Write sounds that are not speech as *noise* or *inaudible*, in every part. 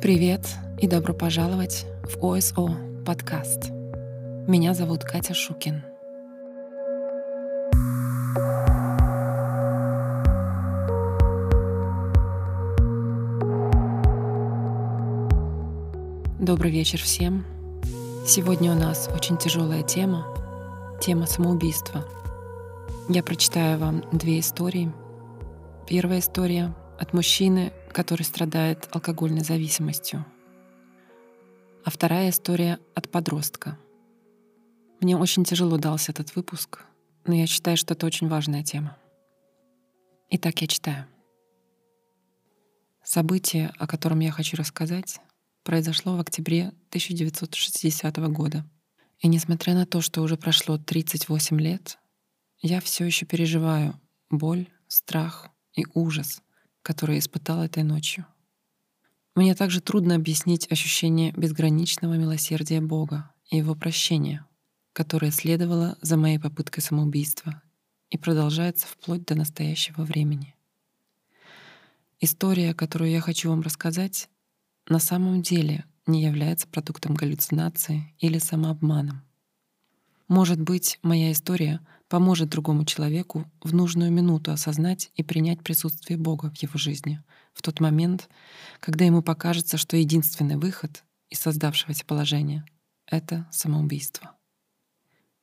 Привет и добро пожаловать в ОСО подкаст. Меня зовут Катя Шукин. Добрый вечер всем. Сегодня у нас очень тяжелая тема, тема самоубийства. Я прочитаю вам две истории. Первая история от мужчины, который страдает алкогольной зависимостью. А вторая история от подростка. Мне очень тяжело дался этот выпуск, но я считаю, что это очень важная тема. Итак, я читаю. Событие, о котором я хочу рассказать, произошло в октябре 1960 года. И несмотря на то, что уже прошло 38 лет, я все еще переживаю боль, страх и ужас — которое испытал этой ночью. Мне также трудно объяснить ощущение безграничного милосердия Бога и Его прощения, которое следовало за моей попыткой самоубийства и продолжается вплоть до настоящего времени. История, которую я хочу вам рассказать, на самом деле не является продуктом галлюцинации или самообманом. Может быть, моя история поможет другому человеку в нужную минуту осознать и принять присутствие Бога в его жизни в тот момент, когда ему покажется, что единственный выход из создавшегося положения — это самоубийство.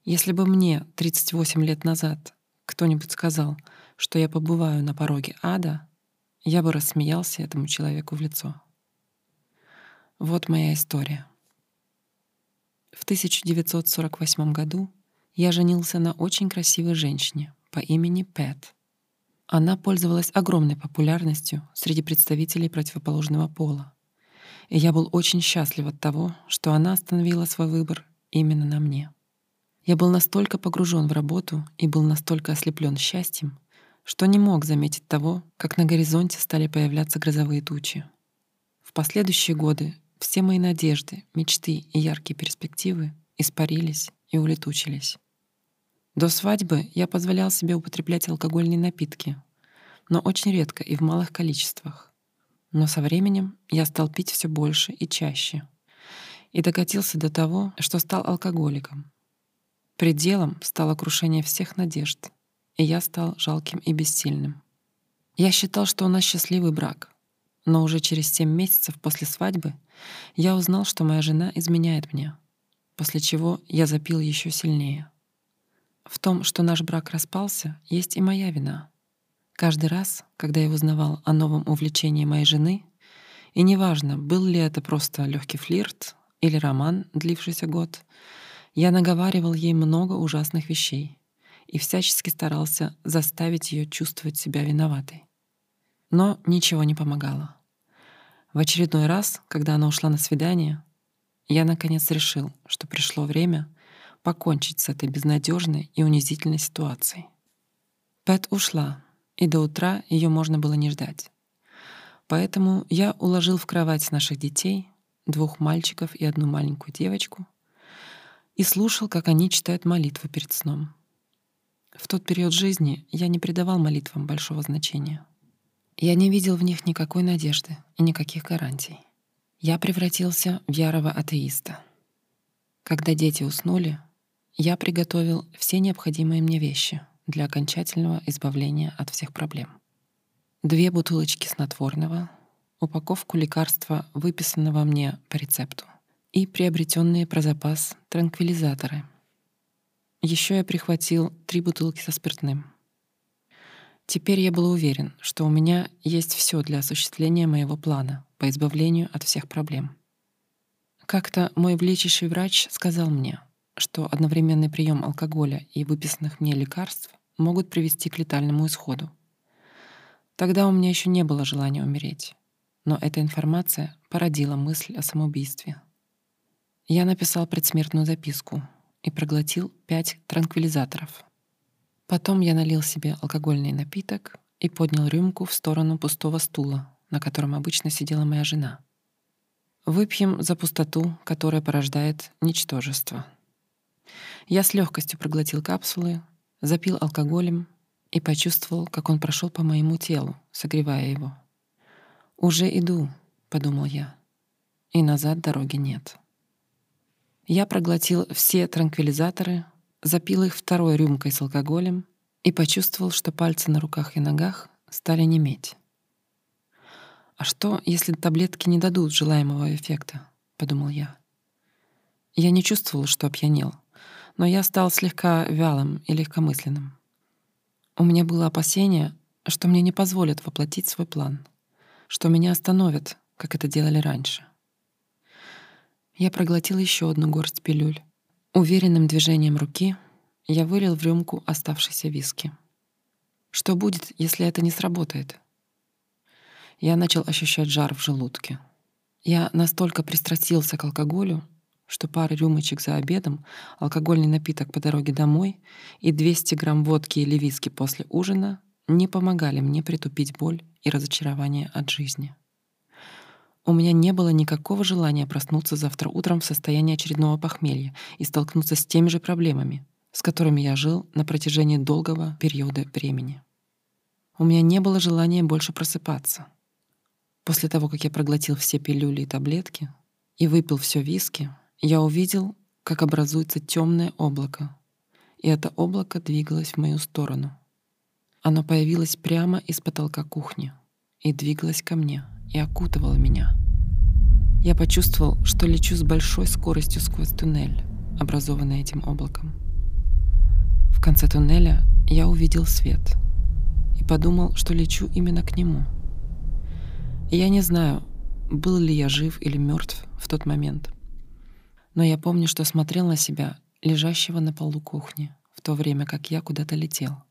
Если бы мне 38 лет назад кто-нибудь сказал, что я побываю на пороге ада, я бы рассмеялся этому человеку в лицо. Вот моя история. В 1948 году я женился на очень красивой женщине по имени Пэт. Она пользовалась огромной популярностью среди представителей противоположного пола. И я был очень счастлив от того, что она остановила свой выбор именно на мне. Я был настолько погружен в работу и был настолько ослеплен счастьем, что не мог заметить того, как на горизонте стали появляться грозовые тучи. В последующие годы все мои надежды, мечты и яркие перспективы испарились и улетучились. До свадьбы я позволял себе употреблять алкогольные напитки, но очень редко и в малых количествах. Но со временем я стал пить все больше и чаще. И докатился до того, что стал алкоголиком. Пределом стало крушение всех надежд, и я стал жалким и бессильным. Я считал, что у нас счастливый брак, но уже через семь месяцев после свадьбы я узнал, что моя жена изменяет мне, после чего я запил еще сильнее — в том, что наш брак распался, есть и моя вина. Каждый раз, когда я узнавал о новом увлечении моей жены, и неважно, был ли это просто легкий флирт или роман, длившийся год, я наговаривал ей много ужасных вещей и всячески старался заставить ее чувствовать себя виноватой. Но ничего не помогало. В очередной раз, когда она ушла на свидание, я наконец решил, что пришло время покончить с этой безнадежной и унизительной ситуацией. Пэт ушла, и до утра ее можно было не ждать. Поэтому я уложил в кровать наших детей, двух мальчиков и одну маленькую девочку, и слушал, как они читают молитвы перед сном. В тот период жизни я не придавал молитвам большого значения. Я не видел в них никакой надежды и никаких гарантий. Я превратился в ярого атеиста. Когда дети уснули, я приготовил все необходимые мне вещи для окончательного избавления от всех проблем. Две бутылочки снотворного, упаковку лекарства, выписанного мне по рецепту, и приобретенные про запас транквилизаторы. Еще я прихватил три бутылки со спиртным. Теперь я был уверен, что у меня есть все для осуществления моего плана по избавлению от всех проблем. Как-то мой влечащий врач сказал мне — что одновременный прием алкоголя и выписанных мне лекарств могут привести к летальному исходу. Тогда у меня еще не было желания умереть, но эта информация породила мысль о самоубийстве. Я написал предсмертную записку и проглотил пять транквилизаторов. Потом я налил себе алкогольный напиток и поднял рюмку в сторону пустого стула, на котором обычно сидела моя жена. Выпьем за пустоту, которая порождает ничтожество. Я с легкостью проглотил капсулы, запил алкоголем и почувствовал, как он прошел по моему телу, согревая его. «Уже иду», — подумал я. и назад дороги нет. Я проглотил все транквилизаторы, запил их второй рюмкой с алкоголем и почувствовал, что пальцы на руках и ногах стали неметь. «А что, если таблетки не дадут желаемого эффекта?» — подумал я. Я не чувствовал, что опьянел, но я стал слегка вялым и легкомысленным. У меня было опасение, что мне не позволят воплотить свой план, что меня остановят, как это делали раньше. Я проглотил еще одну горсть пилюль. Уверенным движением руки я вылил в рюмку оставшийся виски. Что будет, если это не сработает? Я начал ощущать жар в желудке. Я настолько пристрастился к алкоголю, что пара рюмочек за обедом, алкогольный напиток по дороге домой и 200 грамм водки или виски после ужина не помогали мне притупить боль и разочарование от жизни. У меня не было никакого желания проснуться завтра утром в состоянии очередного похмелья и столкнуться с теми же проблемами, с которыми я жил на протяжении долгого периода времени. У меня не было желания больше просыпаться. После того, как я проглотил все пилюли и таблетки и выпил все виски, я увидел, как образуется темное облако, и это облако двигалось в мою сторону. Оно появилось прямо из потолка кухни и двигалось ко мне и окутывало меня. Я почувствовал, что лечу с большой скоростью сквозь туннель, образованный этим облаком. В конце туннеля я увидел свет и подумал, что лечу именно к нему. я не знаю, был ли я жив или мертв в тот момент — но я помню, что смотрел на себя, лежащего на полу кухни, в то время как я куда-то летел.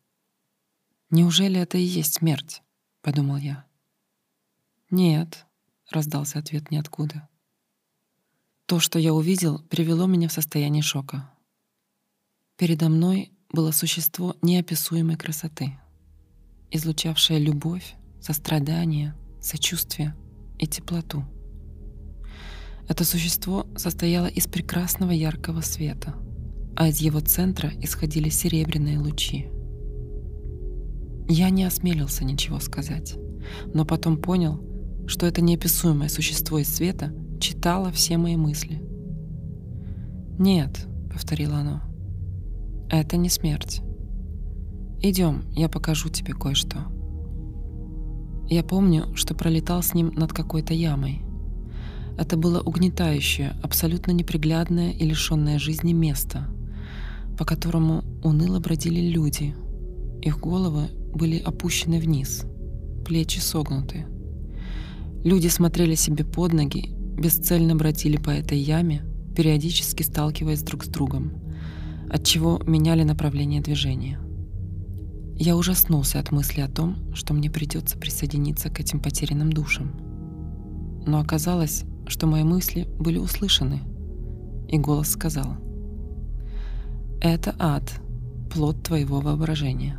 «Неужели это и есть смерть?» — подумал я. «Нет», — раздался ответ ниоткуда. То, что я увидел, привело меня в состояние шока. Передо мной было существо неописуемой красоты, излучавшее любовь, сострадание, сочувствие и теплоту. Это существо состояло из прекрасного яркого света, а из его центра исходили серебряные лучи. Я не осмелился ничего сказать, но потом понял, что это неописуемое существо из света читало все мои мысли. «Нет», — повторило оно, — «это не смерть. Идем, я покажу тебе кое-что». Я помню, что пролетал с ним над какой-то ямой, это было угнетающее, абсолютно неприглядное и лишенное жизни место, по которому уныло бродили люди. Их головы были опущены вниз, плечи согнуты. Люди смотрели себе под ноги, бесцельно бродили по этой яме, периодически сталкиваясь друг с другом, отчего меняли направление движения. Я ужаснулся от мысли о том, что мне придется присоединиться к этим потерянным душам. Но оказалось, что мои мысли были услышаны, и голос сказал, «Это ад, плод твоего воображения.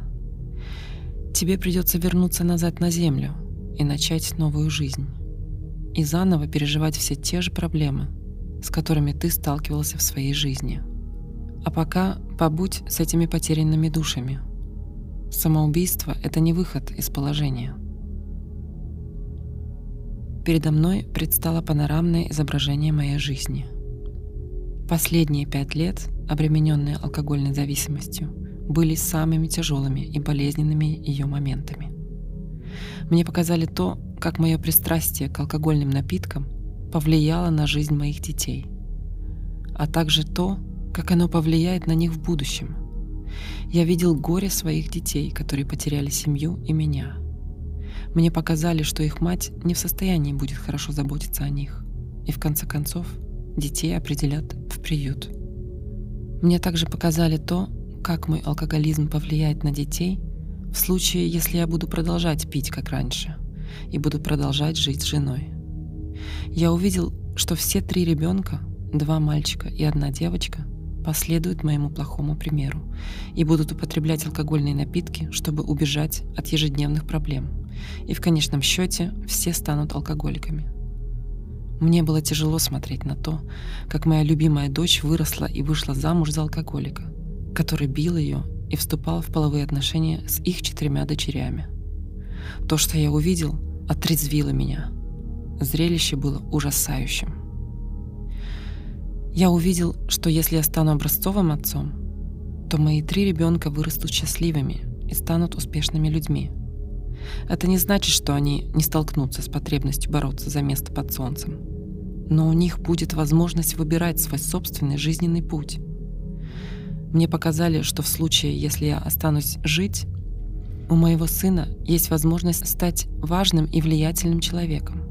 Тебе придется вернуться назад на землю и начать новую жизнь, и заново переживать все те же проблемы, с которыми ты сталкивался в своей жизни. А пока побудь с этими потерянными душами. Самоубийство — это не выход из положения — передо мной предстало панорамное изображение моей жизни. Последние пять лет, обремененные алкогольной зависимостью, были самыми тяжелыми и болезненными ее моментами. Мне показали то, как мое пристрастие к алкогольным напиткам повлияло на жизнь моих детей, а также то, как оно повлияет на них в будущем. Я видел горе своих детей, которые потеряли семью и меня — мне показали, что их мать не в состоянии будет хорошо заботиться о них. И в конце концов детей определят в приют. Мне также показали то, как мой алкоголизм повлияет на детей в случае, если я буду продолжать пить, как раньше, и буду продолжать жить с женой. Я увидел, что все три ребенка, два мальчика и одна девочка, последуют моему плохому примеру и будут употреблять алкогольные напитки, чтобы убежать от ежедневных проблем, и в конечном счете все станут алкоголиками. Мне было тяжело смотреть на то, как моя любимая дочь выросла и вышла замуж за алкоголика, который бил ее и вступал в половые отношения с их четырьмя дочерями. То, что я увидел, отрезвило меня. Зрелище было ужасающим. Я увидел, что если я стану образцовым отцом, то мои три ребенка вырастут счастливыми и станут успешными людьми. Это не значит, что они не столкнутся с потребностью бороться за место под солнцем. Но у них будет возможность выбирать свой собственный жизненный путь. Мне показали, что в случае, если я останусь жить, у моего сына есть возможность стать важным и влиятельным человеком.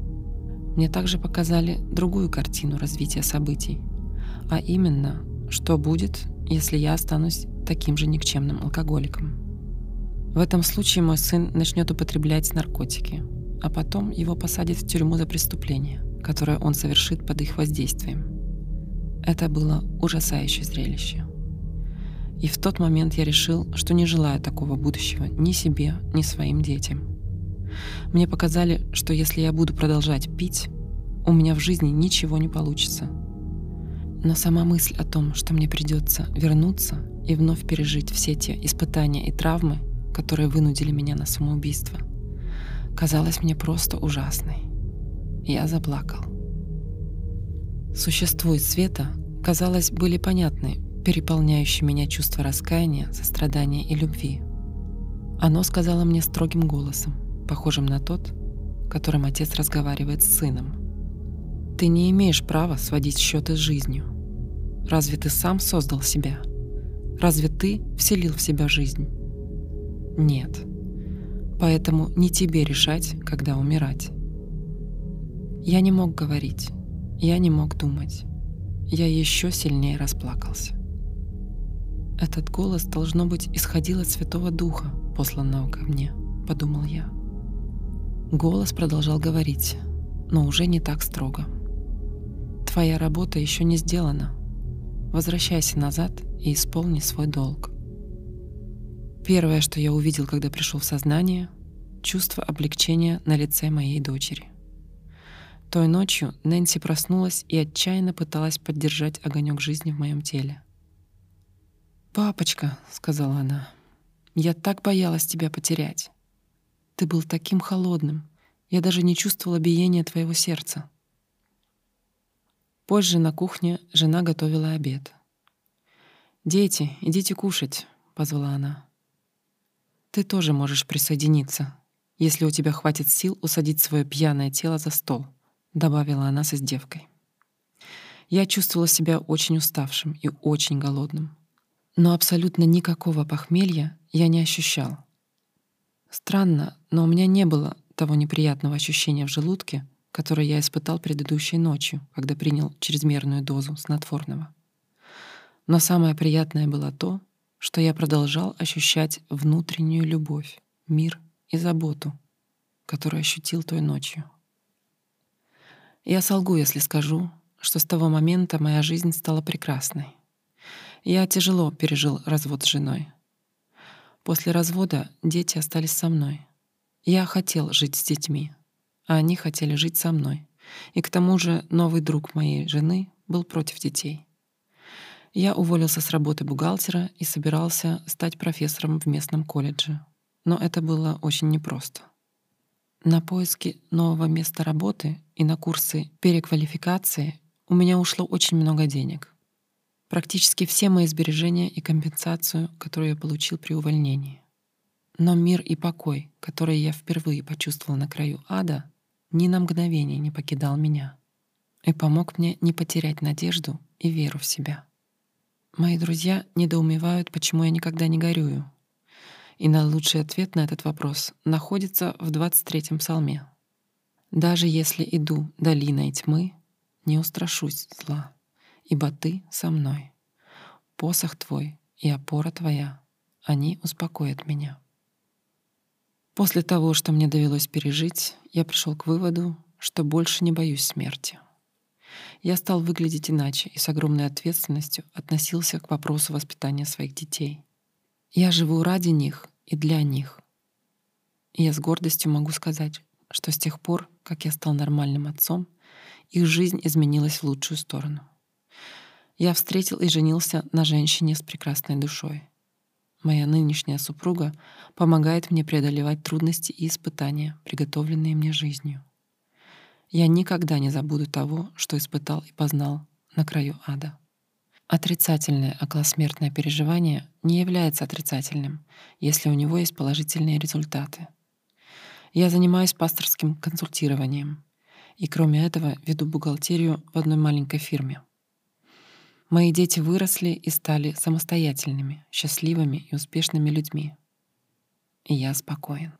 Мне также показали другую картину развития событий, а именно, что будет, если я останусь таким же никчемным алкоголиком. В этом случае мой сын начнет употреблять наркотики, а потом его посадят в тюрьму за преступление, которое он совершит под их воздействием. Это было ужасающее зрелище. И в тот момент я решил, что не желаю такого будущего ни себе, ни своим детям. Мне показали, что если я буду продолжать пить, у меня в жизни ничего не получится. Но сама мысль о том, что мне придется вернуться и вновь пережить все те испытания и травмы, которые вынудили меня на самоубийство, казалась мне просто ужасной. Я заплакал. Существует света, казалось, были понятны переполняющие меня чувства раскаяния, сострадания и любви. Оно сказала мне строгим голосом, похожим на тот, которым отец разговаривает с сыном. «Ты не имеешь права сводить счеты с жизнью. Разве ты сам создал себя? Разве ты вселил в себя жизнь? Нет. Поэтому не тебе решать, когда умирать. Я не мог говорить, я не мог думать. Я еще сильнее расплакался. Этот голос, должно быть, исходил от Святого Духа, посланного ко мне, подумал я. Голос продолжал говорить, но уже не так строго. Твоя работа еще не сделана. Возвращайся назад и исполни свой долг. Первое, что я увидел, когда пришел в сознание, чувство облегчения на лице моей дочери. Той ночью Нэнси проснулась и отчаянно пыталась поддержать огонек жизни в моем теле. «Папочка», — сказала она, — «я так боялась тебя потерять. Ты был таким холодным, я даже не чувствовала биения твоего сердца». Позже на кухне жена готовила обед. «Дети, идите кушать», — позвала она. Ты тоже можешь присоединиться, если у тебя хватит сил усадить свое пьяное тело за стол», — добавила она с издевкой. Я чувствовала себя очень уставшим и очень голодным. Но абсолютно никакого похмелья я не ощущал. Странно, но у меня не было того неприятного ощущения в желудке, которое я испытал предыдущей ночью, когда принял чрезмерную дозу снотворного. Но самое приятное было то, что я продолжал ощущать внутреннюю любовь, мир и заботу, которую ощутил той ночью. Я солгу, если скажу, что с того момента моя жизнь стала прекрасной. Я тяжело пережил развод с женой. После развода дети остались со мной. Я хотел жить с детьми, а они хотели жить со мной. И к тому же новый друг моей жены был против детей. Я уволился с работы бухгалтера и собирался стать профессором в местном колледже. Но это было очень непросто. На поиски нового места работы и на курсы переквалификации у меня ушло очень много денег. Практически все мои сбережения и компенсацию, которую я получил при увольнении. Но мир и покой, который я впервые почувствовал на краю ада, ни на мгновение не покидал меня и помог мне не потерять надежду и веру в себя. Мои друзья недоумевают, почему я никогда не горюю. И на лучший ответ на этот вопрос находится в 23-м псалме. «Даже если иду долиной тьмы, не устрашусь зла, ибо ты со мной. Посох твой и опора твоя, они успокоят меня». После того, что мне довелось пережить, я пришел к выводу, что больше не боюсь смерти я стал выглядеть иначе и с огромной ответственностью относился к вопросу воспитания своих детей. Я живу ради них и для них. И я с гордостью могу сказать, что с тех пор, как я стал нормальным отцом, их жизнь изменилась в лучшую сторону. Я встретил и женился на женщине с прекрасной душой. Моя нынешняя супруга помогает мне преодолевать трудности и испытания, приготовленные мне жизнью. Я никогда не забуду того, что испытал и познал на краю ада. Отрицательное околосмертное переживание не является отрицательным, если у него есть положительные результаты. Я занимаюсь пасторским консультированием и, кроме этого, веду бухгалтерию в одной маленькой фирме. Мои дети выросли и стали самостоятельными, счастливыми и успешными людьми. И я спокоен.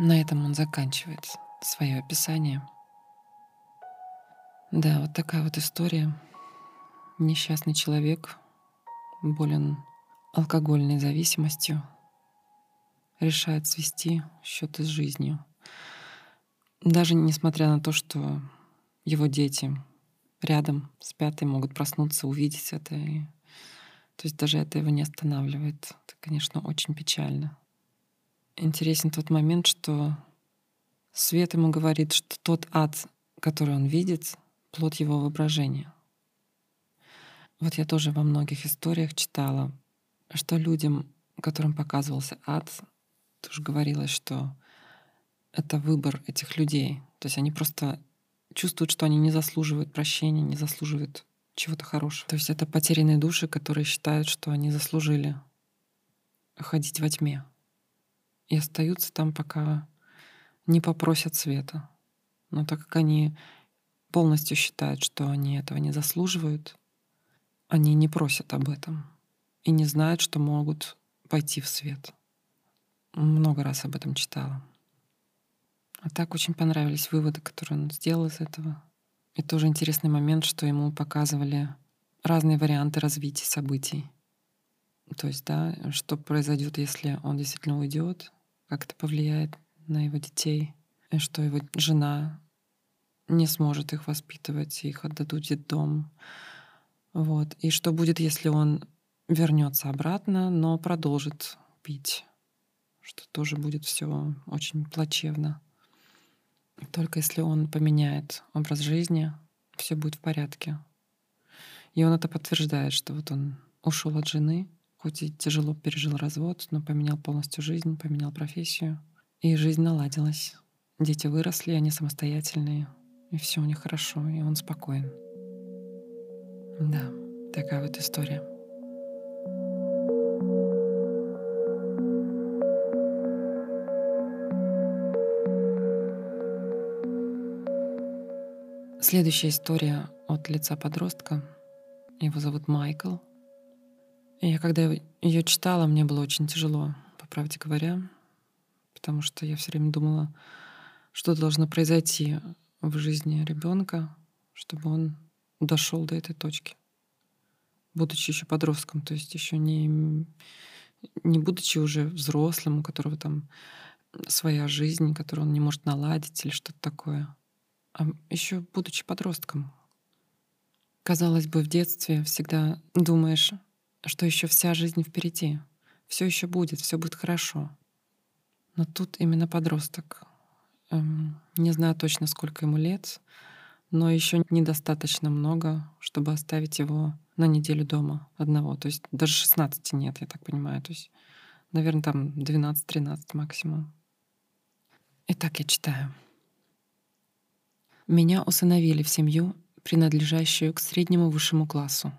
На этом он заканчивает свое описание. Да, вот такая вот история. Несчастный человек, болен алкогольной зависимостью, решает свести счеты с жизнью. Даже несмотря на то, что его дети рядом спят и могут проснуться, увидеть это. И... То есть даже это его не останавливает. Это, конечно, очень печально. Интересен тот момент, что Свет ему говорит, что тот ад, который он видит, плод его воображения. Вот я тоже во многих историях читала, что людям, которым показывался ад, тоже говорилось, что это выбор этих людей. То есть они просто чувствуют, что они не заслуживают прощения, не заслуживают чего-то хорошего. То есть это потерянные души, которые считают, что они заслужили ходить во тьме. И остаются там, пока не попросят света. Но так как они полностью считают, что они этого не заслуживают, они не просят об этом и не знают, что могут пойти в свет. Много раз об этом читала. А так очень понравились выводы, которые он сделал из этого. И тоже интересный момент, что ему показывали разные варианты развития событий. То есть, да, что произойдет, если он действительно уйдет, как это повлияет на его детей, и что его жена не сможет их воспитывать, их отдадут в детдом. Вот. И что будет, если он вернется обратно, но продолжит пить, что тоже будет все очень плачевно. Только если он поменяет образ жизни, все будет в порядке. И он это подтверждает, что вот он ушел от жены, хоть и тяжело пережил развод, но поменял полностью жизнь, поменял профессию, и жизнь наладилась. Дети выросли, они самостоятельные, и все у них хорошо, и он спокоен. Да, такая вот история. Следующая история от лица подростка. Его зовут Майкл. Я когда ее читала, мне было очень тяжело, по правде говоря, потому что я все время думала, что должно произойти в жизни ребенка, чтобы он дошел до этой точки, будучи еще подростком, то есть еще не, не будучи уже взрослым, у которого там своя жизнь, которую он не может наладить или что-то такое а еще будучи подростком. Казалось бы, в детстве всегда думаешь, что еще вся жизнь впереди, все еще будет, все будет хорошо. Но тут именно подросток. Эм, не знаю точно, сколько ему лет, но еще недостаточно много, чтобы оставить его на неделю дома одного. То есть даже 16 нет, я так понимаю. То есть, наверное, там 12-13 максимум. Итак, я читаю. Меня усыновили в семью, принадлежащую к среднему высшему классу,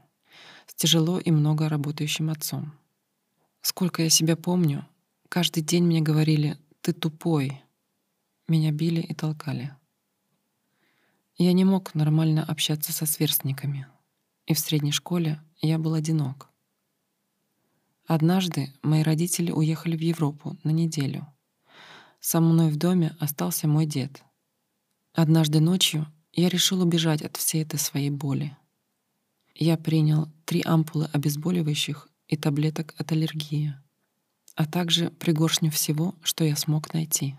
с тяжело и много работающим отцом. Сколько я себя помню, каждый день мне говорили «ты тупой». Меня били и толкали. Я не мог нормально общаться со сверстниками, и в средней школе я был одинок. Однажды мои родители уехали в Европу на неделю. Со мной в доме остался мой дед — Однажды ночью я решил убежать от всей этой своей боли. Я принял три ампулы обезболивающих и таблеток от аллергии, а также пригоршню всего, что я смог найти.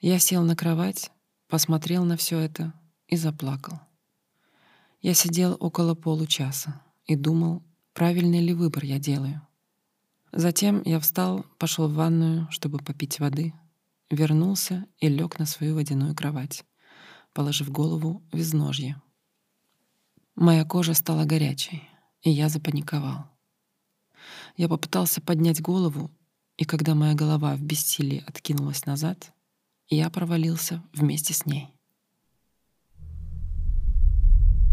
Я сел на кровать, посмотрел на все это и заплакал. Я сидел около получаса и думал, правильный ли выбор я делаю. Затем я встал, пошел в ванную, чтобы попить воды — вернулся и лег на свою водяную кровать, положив голову в изножье. Моя кожа стала горячей, и я запаниковал. Я попытался поднять голову, и когда моя голова в бессилии откинулась назад, я провалился вместе с ней.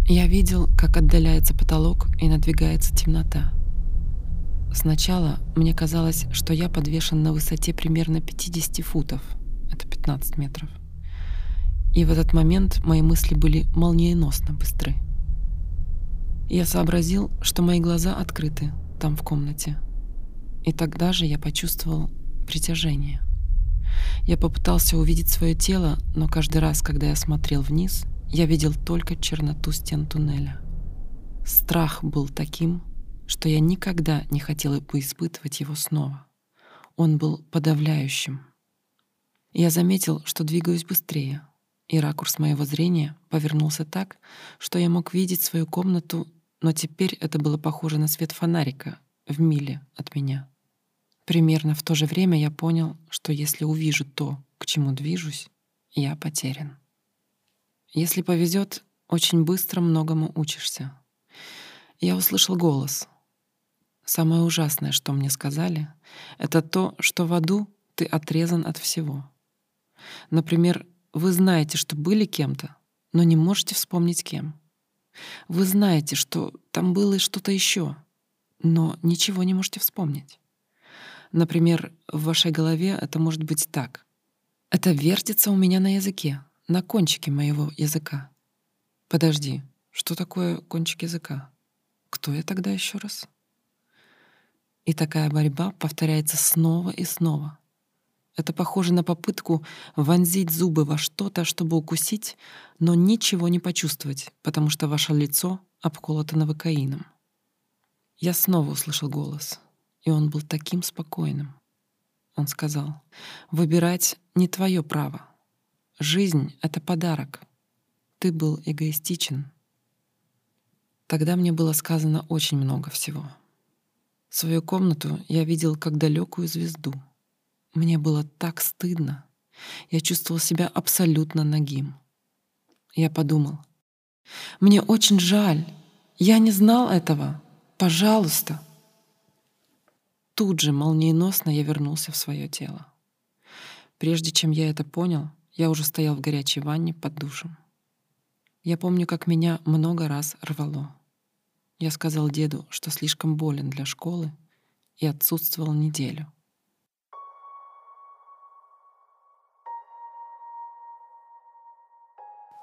Я видел, как отдаляется потолок и надвигается темнота. Сначала мне казалось, что я подвешен на высоте примерно 50 футов. Это 15 метров. И в этот момент мои мысли были молниеносно быстры. Я сообразил, что мои глаза открыты там в комнате. И тогда же я почувствовал притяжение. Я попытался увидеть свое тело, но каждый раз, когда я смотрел вниз, я видел только черноту стен туннеля. Страх был таким, что я никогда не хотела бы испытывать его снова. Он был подавляющим. Я заметил, что двигаюсь быстрее, и ракурс моего зрения повернулся так, что я мог видеть свою комнату, но теперь это было похоже на свет фонарика в миле от меня. Примерно в то же время я понял, что если увижу то, к чему движусь, я потерян. Если повезет, очень быстро многому учишься. Я услышал голос. Самое ужасное, что мне сказали, это то, что в аду ты отрезан от всего. Например, вы знаете, что были кем-то, но не можете вспомнить кем. Вы знаете, что там было что-то еще, но ничего не можете вспомнить. Например, в вашей голове это может быть так. Это вертится у меня на языке, на кончике моего языка. Подожди, что такое кончик языка? Кто я тогда еще раз? И такая борьба повторяется снова и снова. Это похоже на попытку вонзить зубы во что-то, чтобы укусить, но ничего не почувствовать, потому что ваше лицо обколото новокаином. Я снова услышал голос, и он был таким спокойным. Он сказал, «Выбирать не твое право. Жизнь — это подарок. Ты был эгоистичен. Тогда мне было сказано очень много всего. Свою комнату я видел как далекую звезду. Мне было так стыдно. Я чувствовал себя абсолютно нагим. Я подумал, мне очень жаль. Я не знал этого. Пожалуйста. Тут же молниеносно я вернулся в свое тело. Прежде чем я это понял, я уже стоял в горячей ванне под душем. Я помню, как меня много раз рвало. Я сказал деду, что слишком болен для школы и отсутствовал неделю.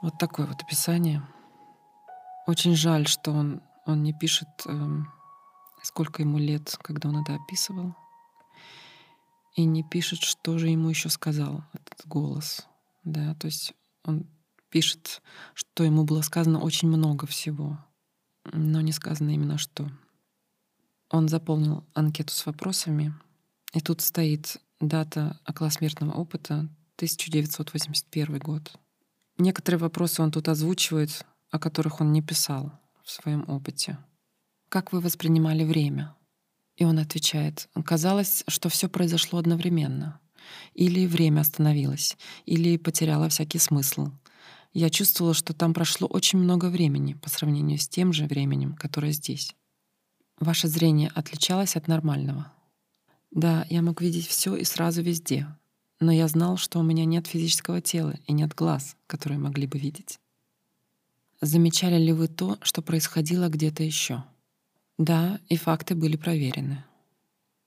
Вот такое вот описание. Очень жаль, что он, он не пишет, эм, сколько ему лет, когда он это описывал. И не пишет, что же ему еще сказал этот голос. Да, то есть он пишет, что ему было сказано очень много всего, но не сказано именно что. Он заполнил анкету с вопросами, и тут стоит дата около смертного опыта 1981 год. Некоторые вопросы он тут озвучивает, о которых он не писал в своем опыте. Как вы воспринимали время? И он отвечает, казалось, что все произошло одновременно. Или время остановилось, или потеряло всякий смысл. Я чувствовала, что там прошло очень много времени по сравнению с тем же временем, которое здесь. Ваше зрение отличалось от нормального? Да, я мог видеть все и сразу везде, но я знал, что у меня нет физического тела и нет глаз, которые могли бы видеть. Замечали ли вы то, что происходило где-то еще? Да, и факты были проверены.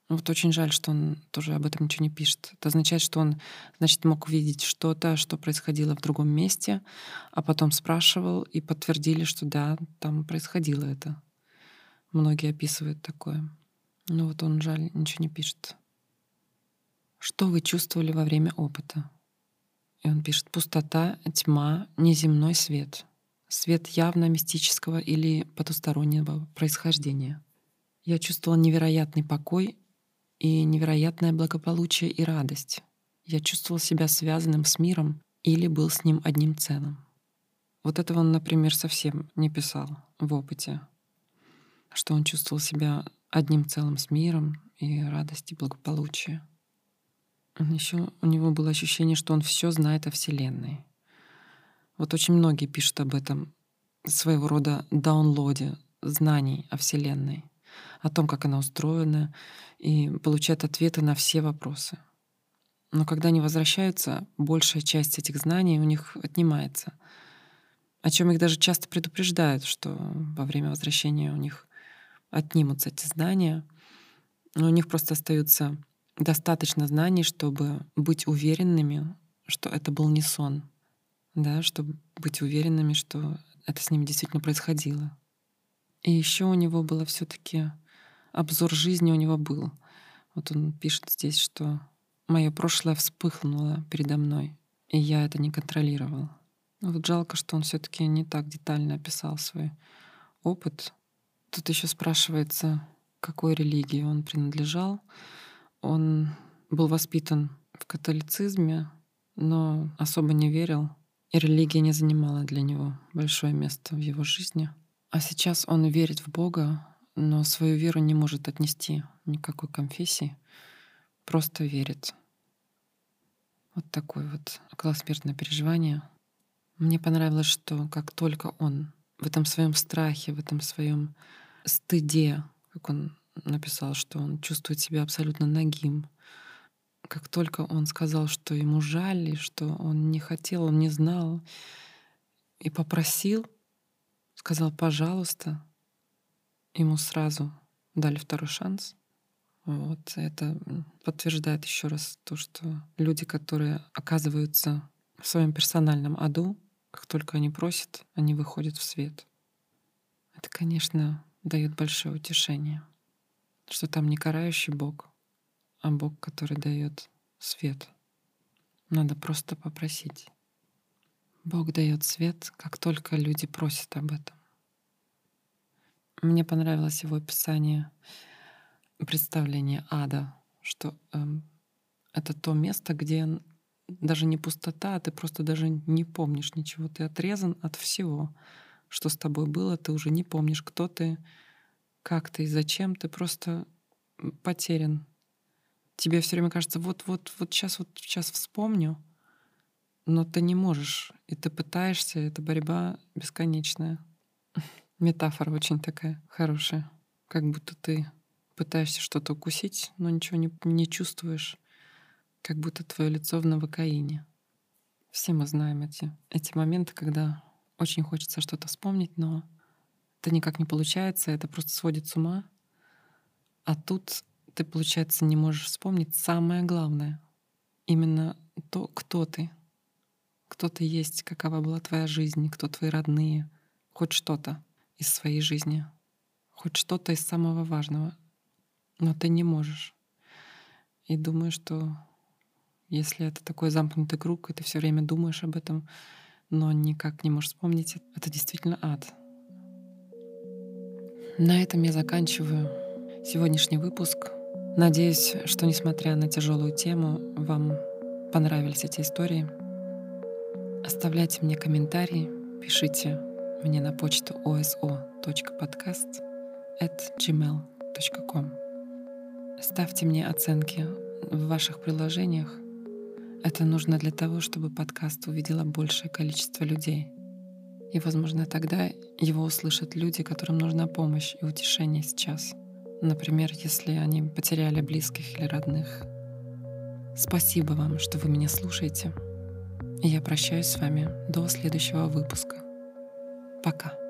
Вот очень жаль, что он тоже об этом ничего не пишет. Это означает, что он, значит, мог увидеть что-то, что происходило в другом месте, а потом спрашивал и подтвердили, что да, там происходило это. Многие описывают такое. Ну вот он, жаль, ничего не пишет. Что вы чувствовали во время опыта? И он пишет «пустота, тьма, неземной свет». Свет явно мистического или потустороннего происхождения. Я чувствовала невероятный покой и невероятное благополучие и радость. Я чувствовал себя связанным с миром или был с ним одним целым. Вот этого он, например, совсем не писал в опыте, что он чувствовал себя одним целым с миром и радость и благополучие. Еще у него было ощущение, что он все знает о Вселенной. Вот очень многие пишут об этом своего рода даунлоде знаний о Вселенной о том, как она устроена, и получают ответы на все вопросы. Но когда они возвращаются, большая часть этих знаний у них отнимается. о чем их даже часто предупреждают, что во время возвращения у них отнимутся эти знания. Но у них просто остаются достаточно знаний, чтобы быть уверенными, что это был не сон, да, чтобы быть уверенными, что это с ними действительно происходило. И еще у него было все-таки обзор жизни у него был. Вот он пишет здесь, что мое прошлое вспыхнуло передо мной, и я это не контролировал. Вот жалко, что он все-таки не так детально описал свой опыт. Тут еще спрашивается, какой религии он принадлежал. Он был воспитан в католицизме, но особо не верил, и религия не занимала для него большое место в его жизни. А сейчас он верит в Бога, но свою веру не может отнести никакой конфессии, просто верит. Вот такое вот околосмертное переживание. Мне понравилось, что как только он в этом своем страхе, в этом своем стыде, как он написал, что он чувствует себя абсолютно нагим, как только он сказал, что ему жаль, и что он не хотел, он не знал, и попросил, сказал «пожалуйста», ему сразу дали второй шанс. Вот это подтверждает еще раз то, что люди, которые оказываются в своем персональном аду, как только они просят, они выходят в свет. Это, конечно, дает большое утешение, что там не карающий Бог, а Бог, который дает свет. Надо просто попросить. Бог дает свет, как только люди просят об этом. Мне понравилось его описание, представление ада, что эм, это то место, где даже не пустота, а ты просто даже не помнишь ничего. Ты отрезан от всего, что с тобой было, ты уже не помнишь, кто ты, как ты и зачем. Ты просто потерян. Тебе все время кажется, вот-вот, вот сейчас, вот сейчас вспомню, но ты не можешь, и ты пытаешься, это борьба бесконечная. *laughs* Метафора очень такая хорошая. Как будто ты пытаешься что-то укусить, но ничего не, не чувствуешь. Как будто твое лицо в новокаине. Все мы знаем эти, эти моменты, когда очень хочется что-то вспомнить, но это никак не получается, это просто сводит с ума. А тут ты, получается, не можешь вспомнить самое главное. Именно то, кто ты. Кто ты есть, какова была твоя жизнь, кто твои родные. Хоть что-то из своей жизни, хоть что-то из самого важного, но ты не можешь. И думаю, что если это такой замкнутый круг, и ты все время думаешь об этом, но никак не можешь вспомнить, это действительно ад. На этом я заканчиваю сегодняшний выпуск. Надеюсь, что несмотря на тяжелую тему, вам понравились эти истории. Оставляйте мне комментарии, пишите мне на почту oso.podcast at gmail.com. Ставьте мне оценки в ваших приложениях. Это нужно для того, чтобы подкаст увидело большее количество людей. И, возможно, тогда его услышат люди, которым нужна помощь и утешение сейчас. Например, если они потеряли близких или родных. Спасибо вам, что вы меня слушаете. И я прощаюсь с вами до следующего выпуска. Пока.